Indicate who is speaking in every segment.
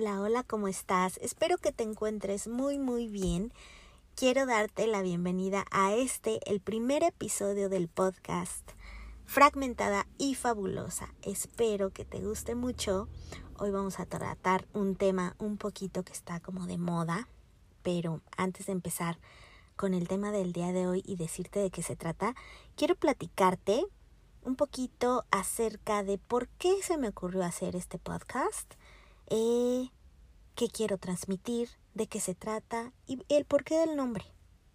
Speaker 1: Hola, hola, ¿cómo estás? Espero que te encuentres muy, muy bien. Quiero darte la bienvenida a este, el primer episodio del podcast Fragmentada y Fabulosa. Espero que te guste mucho. Hoy vamos a tratar un tema un poquito que está como de moda, pero antes de empezar con el tema del día de hoy y decirte de qué se trata, quiero platicarte un poquito acerca de por qué se me ocurrió hacer este podcast, eh, qué quiero transmitir, de qué se trata y el porqué del nombre.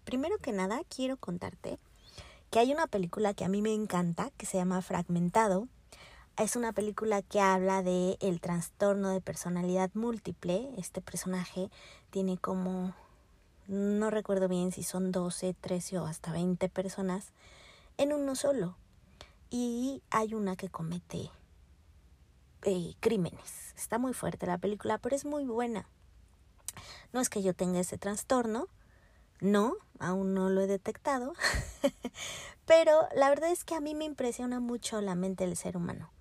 Speaker 1: Primero que nada, quiero contarte que hay una película que a mí me encanta, que se llama Fragmentado. Es una película que habla de el trastorno de personalidad múltiple. Este personaje tiene como, no recuerdo bien si son 12, 13 o hasta 20 personas en uno solo y hay una que comete eh, crímenes. Está muy fuerte la película, pero es muy buena. No es que yo tenga ese trastorno, no, aún no lo he detectado, pero la verdad es que a mí me impresiona mucho la mente del ser humano.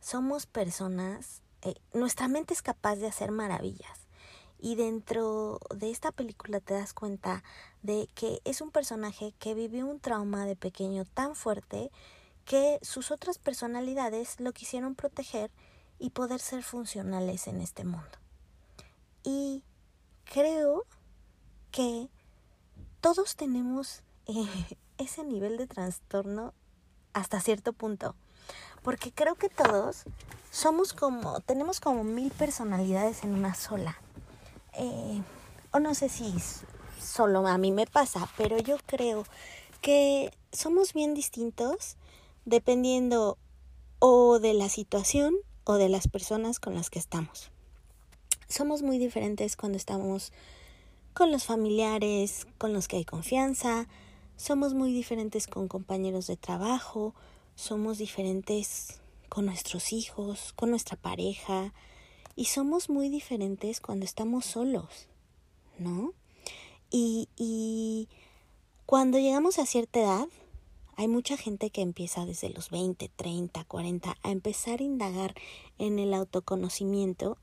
Speaker 1: Somos personas, eh, nuestra mente es capaz de hacer maravillas. Y dentro de esta película te das cuenta de que es un personaje que vivió un trauma de pequeño tan fuerte que sus otras personalidades lo quisieron proteger y poder ser funcionales en este mundo. Y creo que todos tenemos eh, ese nivel de trastorno hasta cierto punto. Porque creo que todos somos como, tenemos como mil personalidades en una sola. Eh, o no sé si solo a mí me pasa, pero yo creo que somos bien distintos dependiendo o de la situación o de las personas con las que estamos. Somos muy diferentes cuando estamos con los familiares, con los que hay confianza, somos muy diferentes con compañeros de trabajo, somos diferentes con nuestros hijos, con nuestra pareja, y somos muy diferentes cuando estamos solos, ¿no? Y, y cuando llegamos a cierta edad, hay mucha gente que empieza desde los 20, 30, 40 a empezar a indagar en el autoconocimiento.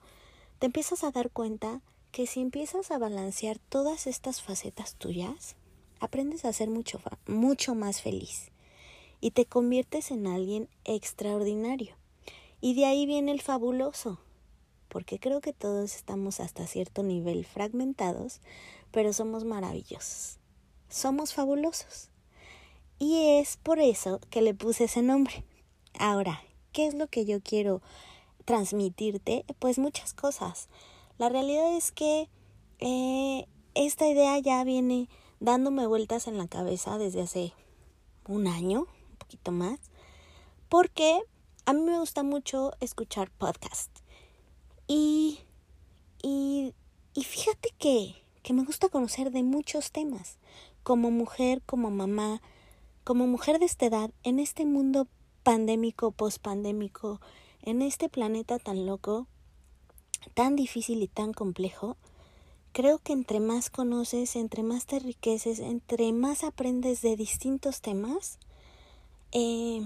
Speaker 1: Te empiezas a dar cuenta que si empiezas a balancear todas estas facetas tuyas, aprendes a ser mucho, mucho más feliz y te conviertes en alguien extraordinario. Y de ahí viene el fabuloso, porque creo que todos estamos hasta cierto nivel fragmentados, pero somos maravillosos. Somos fabulosos. Y es por eso que le puse ese nombre. Ahora, ¿qué es lo que yo quiero transmitirte? Pues muchas cosas. La realidad es que eh, esta idea ya viene dándome vueltas en la cabeza desde hace un año, un poquito más, porque a mí me gusta mucho escuchar podcast. Y, y, y fíjate que, que me gusta conocer de muchos temas, como mujer, como mamá, como mujer de esta edad, en este mundo pandémico, pospandémico, en este planeta tan loco, tan difícil y tan complejo, creo que entre más conoces, entre más te enriqueces, entre más aprendes de distintos temas, eh,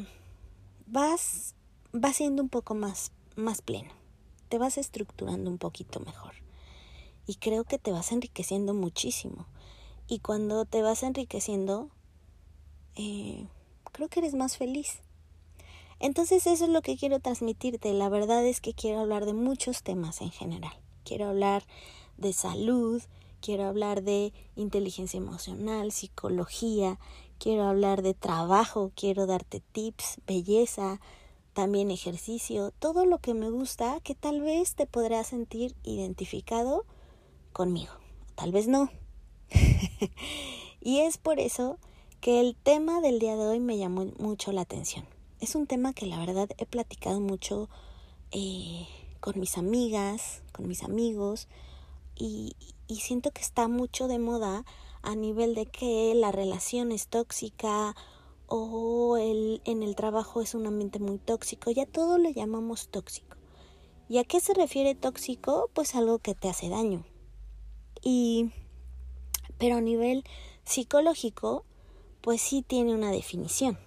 Speaker 1: vas, vas siendo un poco más, más pleno, te vas estructurando un poquito mejor. Y creo que te vas enriqueciendo muchísimo. Y cuando te vas enriqueciendo, eh, creo que eres más feliz. Entonces eso es lo que quiero transmitirte. La verdad es que quiero hablar de muchos temas en general. Quiero hablar de salud, quiero hablar de inteligencia emocional, psicología, quiero hablar de trabajo, quiero darte tips, belleza, también ejercicio, todo lo que me gusta que tal vez te podrás sentir identificado conmigo, tal vez no. y es por eso que el tema del día de hoy me llamó mucho la atención. Es un tema que la verdad he platicado mucho eh, con mis amigas, con mis amigos, y, y siento que está mucho de moda a nivel de que la relación es tóxica o el, en el trabajo es un ambiente muy tóxico, ya todo lo llamamos tóxico. ¿Y a qué se refiere tóxico? Pues algo que te hace daño. Y pero a nivel psicológico pues sí tiene una definición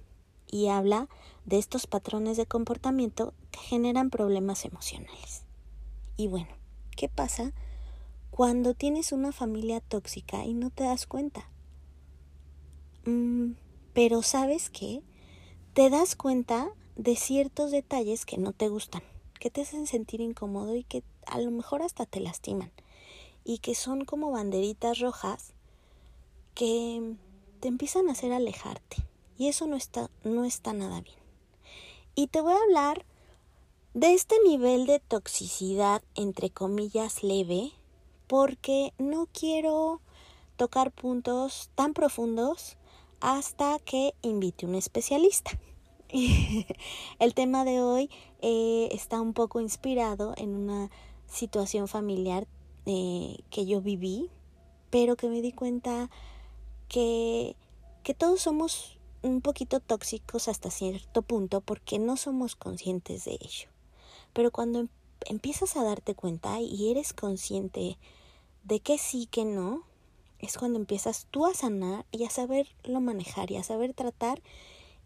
Speaker 1: y habla de estos patrones de comportamiento que generan problemas emocionales. Y bueno, ¿Qué pasa cuando tienes una familia tóxica y no te das cuenta? Mm, pero sabes qué? Te das cuenta de ciertos detalles que no te gustan, que te hacen sentir incómodo y que a lo mejor hasta te lastiman y que son como banderitas rojas que te empiezan a hacer alejarte y eso no está no está nada bien. Y te voy a hablar de este nivel de toxicidad entre comillas leve porque no quiero tocar puntos tan profundos hasta que invite un especialista. El tema de hoy eh, está un poco inspirado en una situación familiar eh, que yo viví, pero que me di cuenta que, todos somos un poquito tóxicos hasta cierto punto porque no somos conscientes de ello. Pero cuando em, empiezas a darte cuenta y eres consciente de que sí, que no, es cuando empiezas tú a sanar y a saberlo manejar y a saber tratar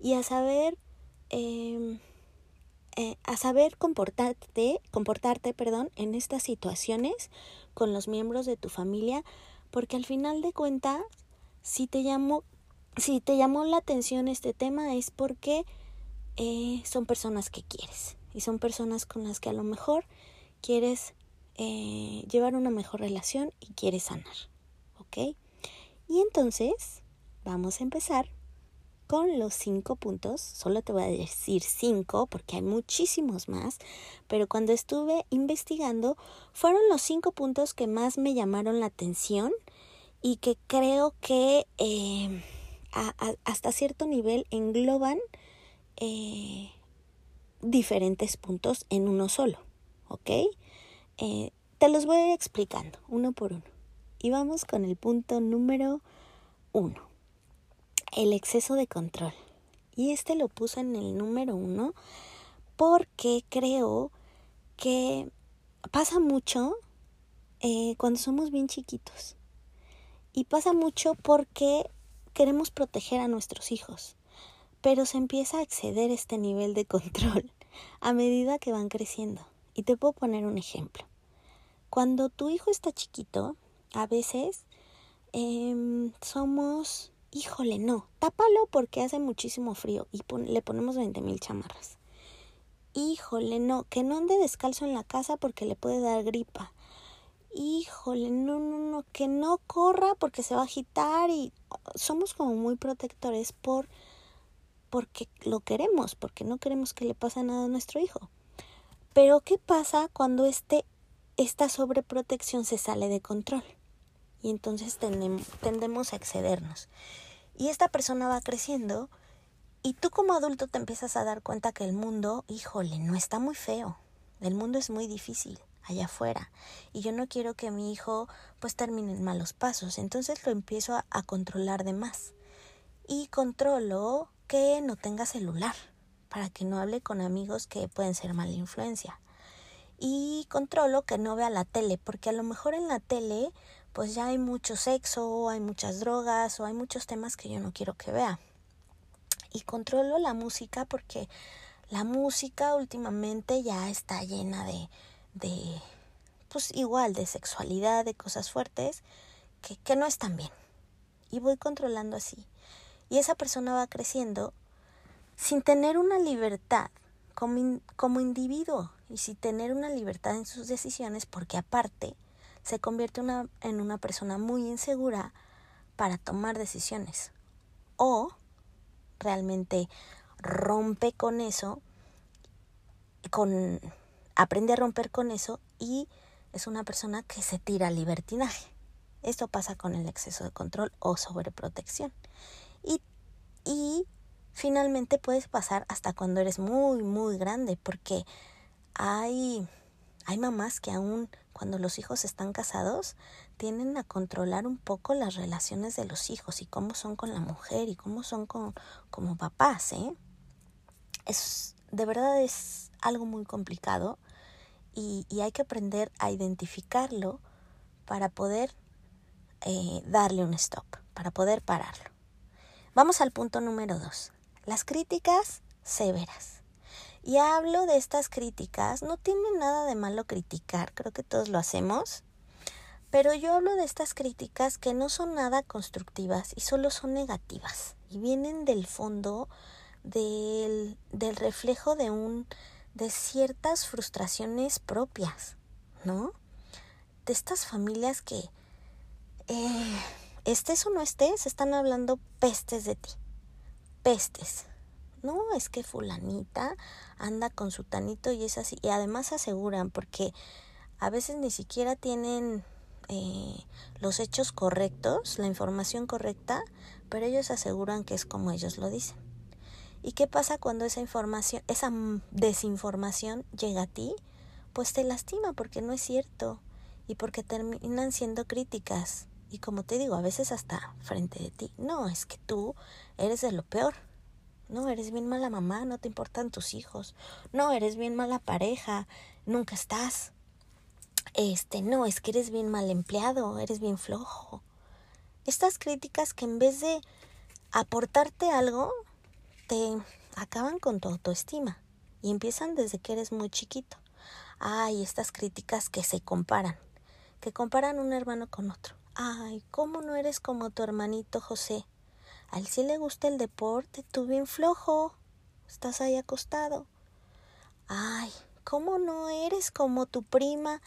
Speaker 1: y a saber em, eh, a saber comportarte comportarte perdón en estas situaciones con los miembros de tu familia porque al final de cuentas si te llamó si te llamó la atención este tema es porque eh, son personas que quieres y son personas con las que a lo mejor quieres eh, llevar una mejor relación y quieres sanar. Y entonces vamos a empezar con los cinco puntos. Solo te voy a decir cinco porque hay muchísimos más, pero cuando estuve investigando fueron los cinco puntos que más me llamaron la atención y que creo que eh, hasta cierto nivel engloban eh, diferentes puntos en uno solo, ¿ok? Eh, te los voy a ir explicando uno por uno. Y vamos con el punto número uno. El exceso de control. Y este lo puse en el número uno porque creo que pasa mucho cuando somos bien chiquitos. Y pasa mucho porque queremos proteger a nuestros hijos. Pero se empieza a exceder este nivel de control a medida que van creciendo. Y te puedo poner un ejemplo. Cuando tu hijo está chiquito, a veces em, somos, híjole, no, tápalo porque hace muchísimo frío y le ponemos 20 mil chamarras. Híjole, no, que no ande descalzo en la casa porque le puede dar gripa. Híjole, no, no, no, que no corra porque se va a agitar y somos como muy protectores por porque lo queremos, porque no queremos que le pase nada a nuestro hijo. Pero ¿qué pasa cuando este, esta sobreprotección se sale de control? y entonces tendemos a excedernos. Y esta persona va creciendo y tú como adulto te empiezas a dar cuenta que el mundo, híjole, no está muy feo. El mundo es muy difícil allá afuera y yo no quiero que mi hijo pues termine en malos pasos. Entonces lo empiezo a, controlar de más. Y controlo que no tenga celular para que no hable con amigos que pueden ser mala influencia. Y controlo que no vea la tele, porque a lo mejor en la tele pues ya hay mucho sexo, hay muchas drogas o hay muchos temas que yo no quiero que vea. Y controlo la música porque la música últimamente ya está llena de, de pues igual, de sexualidad, de cosas fuertes que, que no están bien. Y voy controlando así. Y esa persona va creciendo sin tener una libertad como, como individuo y sin tener una libertad en sus decisiones porque aparte se convierte una, en una persona muy insegura para tomar decisiones. O realmente rompe con eso, con, aprende a romper con eso y es una persona que se tira al libertinaje. Esto pasa con el exceso de control o sobreprotección. Y, y finalmente puedes pasar hasta cuando eres muy, muy grande, porque hay, hay mamás que aún cuando los hijos están casados, tienden a controlar un poco las relaciones de los hijos y cómo son con la mujer y cómo son con, como papás, ¿eh? Es, de verdad es algo muy complicado y, hay que aprender a identificarlo para poder eh, darle un stop, para poder pararlo. Vamos al punto número dos, las críticas severas. Y hablo de estas críticas, no tiene nada de malo criticar, creo que todos lo hacemos, pero yo hablo de estas críticas que no son nada constructivas y solo son negativas y vienen del fondo del, del reflejo de un de ciertas frustraciones propias, ¿no? De estas familias que eh, estés o no estés, están hablando pestes de ti. Pestes. No, es que fulanita anda con su tanito y es así. Y además aseguran, porque a veces ni siquiera tienen eh, los hechos correctos, la información correcta, pero ellos aseguran que es como ellos lo dicen. ¿Y qué pasa cuando esa información, esa desinformación llega a ti? Pues te lastima porque no es cierto y porque terminan siendo críticas. Y como te digo, a veces hasta frente de ti. No, es que tú eres de lo peor. No, eres bien mala mamá, no te importan tus hijos. No, eres bien mala pareja, nunca estás. Este, no, es que eres bien mal empleado, eres bien flojo. Estas críticas que en vez de aportarte algo, te acaban con tu autoestima y empiezan desde que eres muy chiquito. Ay, estas críticas que se comparan, que comparan un hermano con otro. Ay, ¿cómo no eres como tu hermanito José? A él sí le gusta el deporte, tú bien flojo, estás ahí acostado. Ay, ¿cómo no eres como tu prima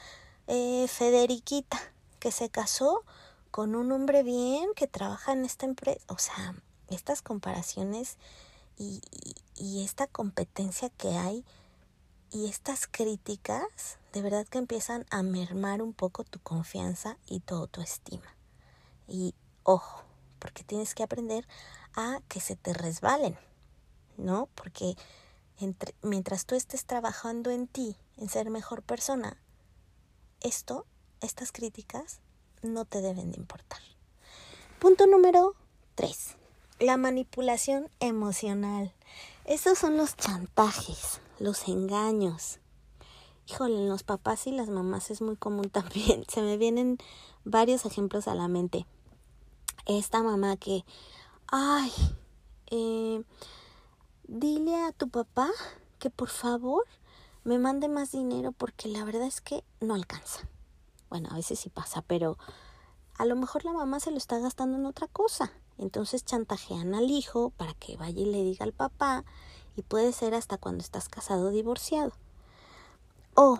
Speaker 1: eh, Federiquita, que se casó con un hombre bien que trabaja en esta empresa? O sea, estas comparaciones y, esta competencia que hay y estas críticas de verdad que empiezan a mermar un poco tu confianza y tu autoestima. Y ojo, porque tienes que aprender a que se te resbalen, ¿no? Porque mientras tú estés trabajando en ti, en ser mejor persona, esto, estas críticas, no te deben de importar. Punto número 3. La manipulación emocional. Estos son los chantajes, los engaños. Híjole, en los papás y las mamás es muy común también. Se me vienen varios ejemplos a la mente esta mamá que, ay, eh, dile a tu papá que por favor me mande más dinero porque la verdad es que no alcanza. Bueno, a veces sí pasa, pero a lo mejor la mamá se lo está gastando en otra cosa. Entonces chantajean al hijo para que vaya y le diga al papá y puede ser hasta cuando estás casado o divorciado. O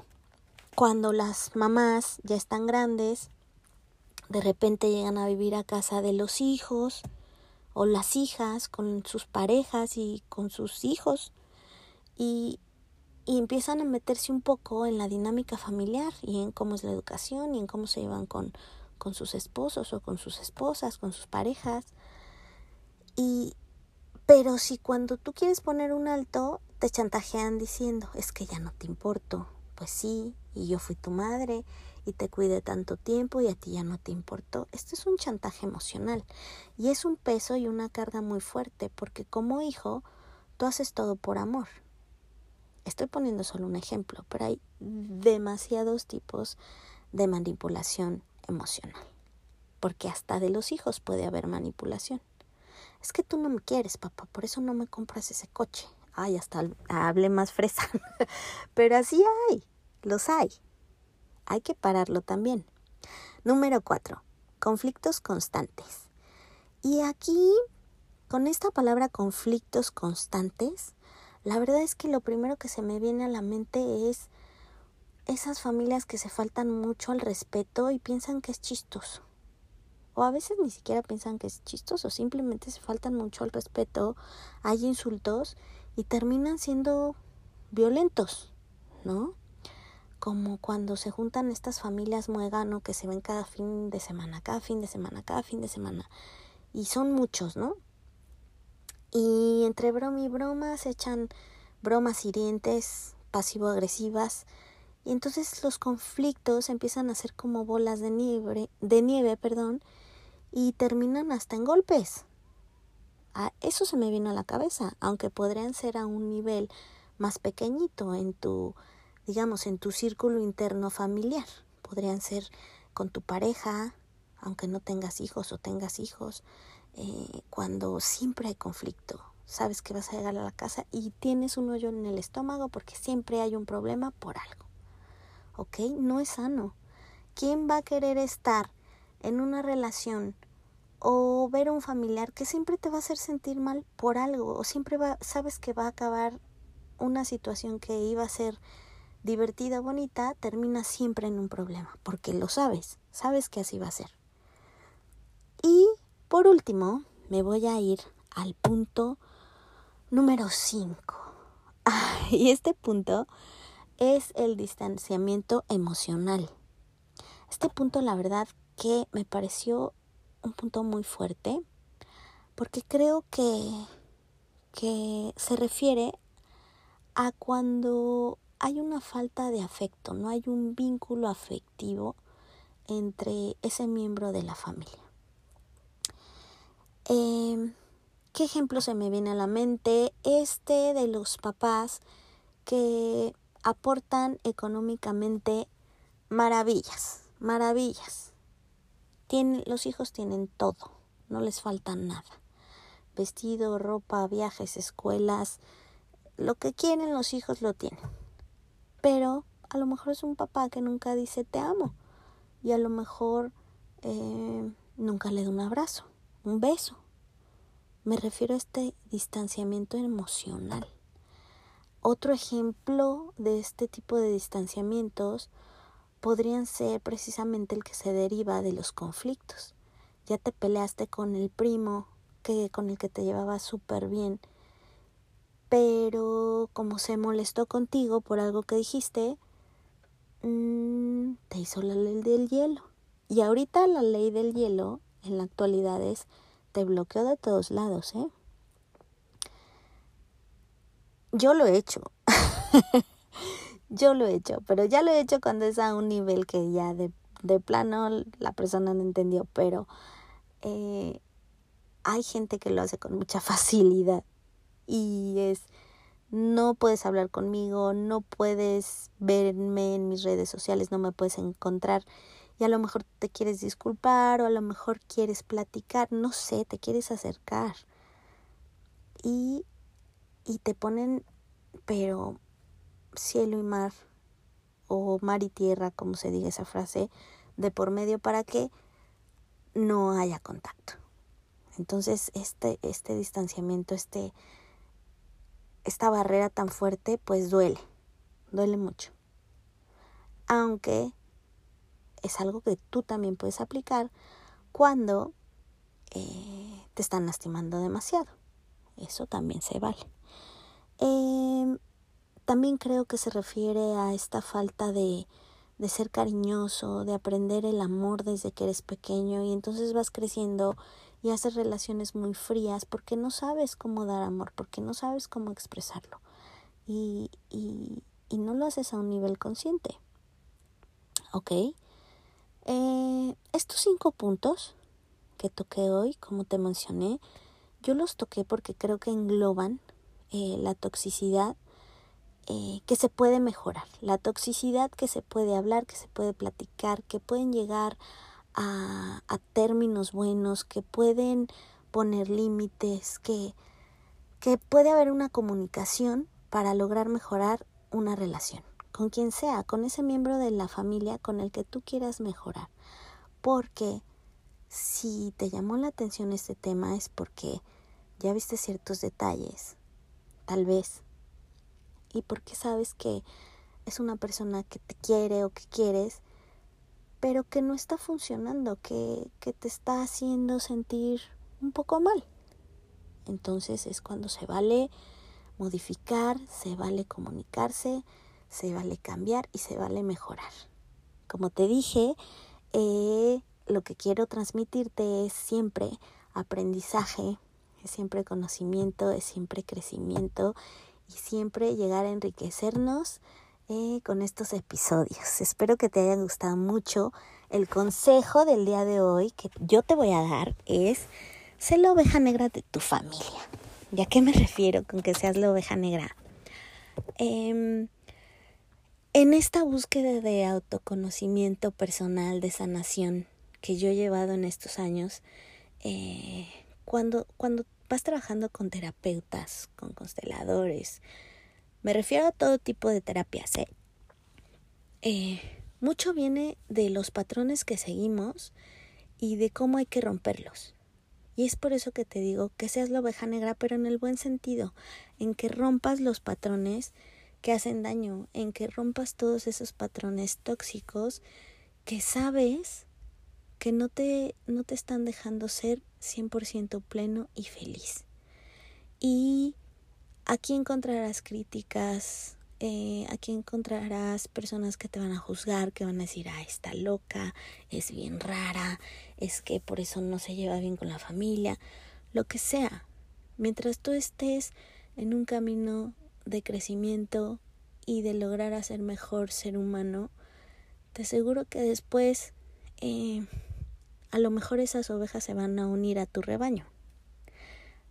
Speaker 1: cuando las mamás ya están grandes de repente llegan a vivir a casa de los hijos o las hijas con sus parejas y con sus hijos y, y, empiezan a meterse un poco en la dinámica familiar y en cómo es la educación y en cómo se llevan con, con sus esposos o con sus esposas, con sus parejas. Y pero si cuando tú quieres poner un alto, te chantajean diciendo, es que ya no te importo. Pues sí, y yo fui tu madre y te cuide tanto tiempo y a ti ya no te importó. Esto es un chantaje emocional y es un peso y una carga muy fuerte porque como hijo tú haces todo por amor. Estoy poniendo solo un ejemplo, pero hay demasiados tipos de manipulación emocional. Porque hasta de los hijos puede haber manipulación. Es que tú no me quieres, papá, por eso no me compras ese coche. Ay, hasta hable más fresa. pero así hay, los hay hay que pararlo también. Número 4. Conflictos constantes. Y aquí, con esta palabra conflictos constantes, la verdad es que lo primero que se me viene a la mente es esas familias que se faltan mucho al respeto y piensan que es chistoso. O a veces ni siquiera piensan que es chistoso, simplemente se faltan mucho al respeto, hay insultos y terminan siendo violentos, ¿no? como cuando se juntan estas familias muegano que se ven cada fin de semana, cada fin de semana, cada fin de semana. Y son muchos, ¿no? Y entre broma y broma se echan bromas hirientes, pasivo-agresivas. Y entonces los conflictos empiezan a ser como bolas de nieve, de nieve, perdón, y terminan hasta en golpes. Ah, eso se me vino a la cabeza, aunque podrían ser a un nivel más pequeñito en tu digamos, en tu círculo interno familiar. Podrían ser con tu pareja, aunque no tengas hijos o tengas hijos, eh, cuando siempre hay conflicto, sabes que vas a llegar a la casa y tienes un hoyo en el estómago porque siempre hay un problema por algo. ¿Ok? No es sano. ¿Quién va a querer estar en una relación o ver a un familiar que siempre te va a hacer sentir mal por algo o siempre va, sabes que va a acabar una situación que iba a ser divertida, bonita, termina siempre en un problema, porque lo sabes, sabes que así va a ser. Y por último, me voy a ir al punto número 5. y este punto es el distanciamiento emocional. Este punto, la verdad, que me pareció un punto muy fuerte, porque creo que, que se refiere a cuando hay una falta de afecto, no hay un vínculo afectivo entre ese miembro de la familia. Eh, ¿Qué ejemplo se me viene a la mente? Este de los papás que aportan económicamente maravillas, maravillas. Tienen, los hijos tienen todo, no les falta nada. Vestido, ropa, viajes, escuelas, lo que quieren los hijos lo tienen. Pero a lo mejor es un papá que nunca dice te amo y a lo mejor eh, nunca le da un abrazo, un beso, me refiero a este distanciamiento emocional. Otro ejemplo de este tipo de distanciamientos podrían ser precisamente el que se deriva de los conflictos. Ya te peleaste con el primo que con el que te llevaba súper bien, pero como se molestó contigo por algo que dijiste, mm, te hizo la ley del hielo. Y ahorita la ley del hielo en la actualidad es te bloqueo de todos lados, ¿eh? Yo lo he hecho. Yo lo he hecho, pero ya lo he hecho cuando es a un nivel que ya de, de plano la persona no entendió, pero eh, hay gente que lo hace con mucha facilidad y es no puedes hablar conmigo, no puedes verme en mis redes sociales, no me puedes encontrar y a lo mejor te quieres disculpar o a lo mejor quieres platicar, no sé, te quieres acercar. Y, y te ponen, pero cielo y mar, o mar y tierra, como se diga esa frase, de por medio para que no haya contacto. Entonces, este, este distanciamiento, este, esta barrera tan fuerte, pues duele, duele mucho. Aunque es algo que tú también puedes aplicar cuando eh, te están lastimando demasiado. Eso también se vale. Em, también creo que se refiere a esta falta de, de ser cariñoso, de aprender el amor desde que eres pequeño y entonces vas creciendo y haces relaciones muy frías porque no sabes cómo dar amor, porque no sabes cómo expresarlo y, y, no lo haces a un nivel consciente. ¿Ok? Eh, estos cinco puntos que toqué hoy, como te mencioné, yo los toqué porque creo que engloban eh, la toxicidad eh, que se puede mejorar, la toxicidad que se puede hablar, que se puede platicar, que pueden llegar a, a términos buenos, que pueden poner límites, que, que puede haber una comunicación para lograr mejorar una relación con quien sea, con ese miembro de la familia con el que tú quieras mejorar. Porque si te llamó la atención este tema es porque ya viste ciertos detalles, tal vez, y porque sabes que es una persona que te quiere o que quieres, pero que no está funcionando, que, que te está haciendo sentir un poco mal. Entonces es cuando se vale modificar, se vale comunicarse, se vale cambiar y se vale mejorar. Como te dije, eh, lo que quiero transmitirte es siempre aprendizaje, es siempre conocimiento, es siempre crecimiento y siempre llegar a enriquecernos eh, con estos episodios. Espero que te haya gustado mucho. El consejo del día de hoy que yo te voy a dar es ser la oveja negra de tu familia. ¿Ya qué me refiero con que seas la oveja negra? Eh, en esta búsqueda de autoconocimiento personal, de sanación que yo he llevado en estos años, eh, cuando, cuando vas trabajando con terapeutas, con consteladores, me refiero a todo tipo de terapias, ¿eh? eh mucho viene de los patrones que seguimos y de cómo hay que romperlos. Y es por eso que te digo que seas la oveja negra, pero en el buen sentido, en que rompas los patrones que hacen daño, en que rompas todos esos patrones tóxicos que sabes que no te, no te están dejando ser 100% pleno y feliz. Y aquí encontrarás críticas, eh, aquí encontrarás personas que te van a juzgar, que van a decir, ah, está loca, es bien rara, es que por eso no se lleva bien con la familia, lo que sea. Mientras tú estés en un camino de crecimiento y de lograr hacer mejor ser humano, te aseguro que después eh, a lo mejor esas ovejas se van a unir a tu rebaño.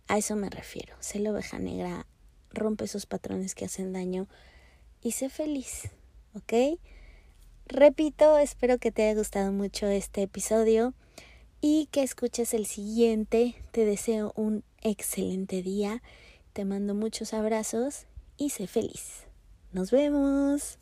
Speaker 1: A eso me refiero. Sé la oveja negra, rompe esos patrones que hacen daño y sé feliz, ¿ok? Repito, espero que te haya gustado mucho este episodio y que escuches el siguiente. Te deseo un excelente día. Te mando muchos abrazos y sé feliz. Nos vemos.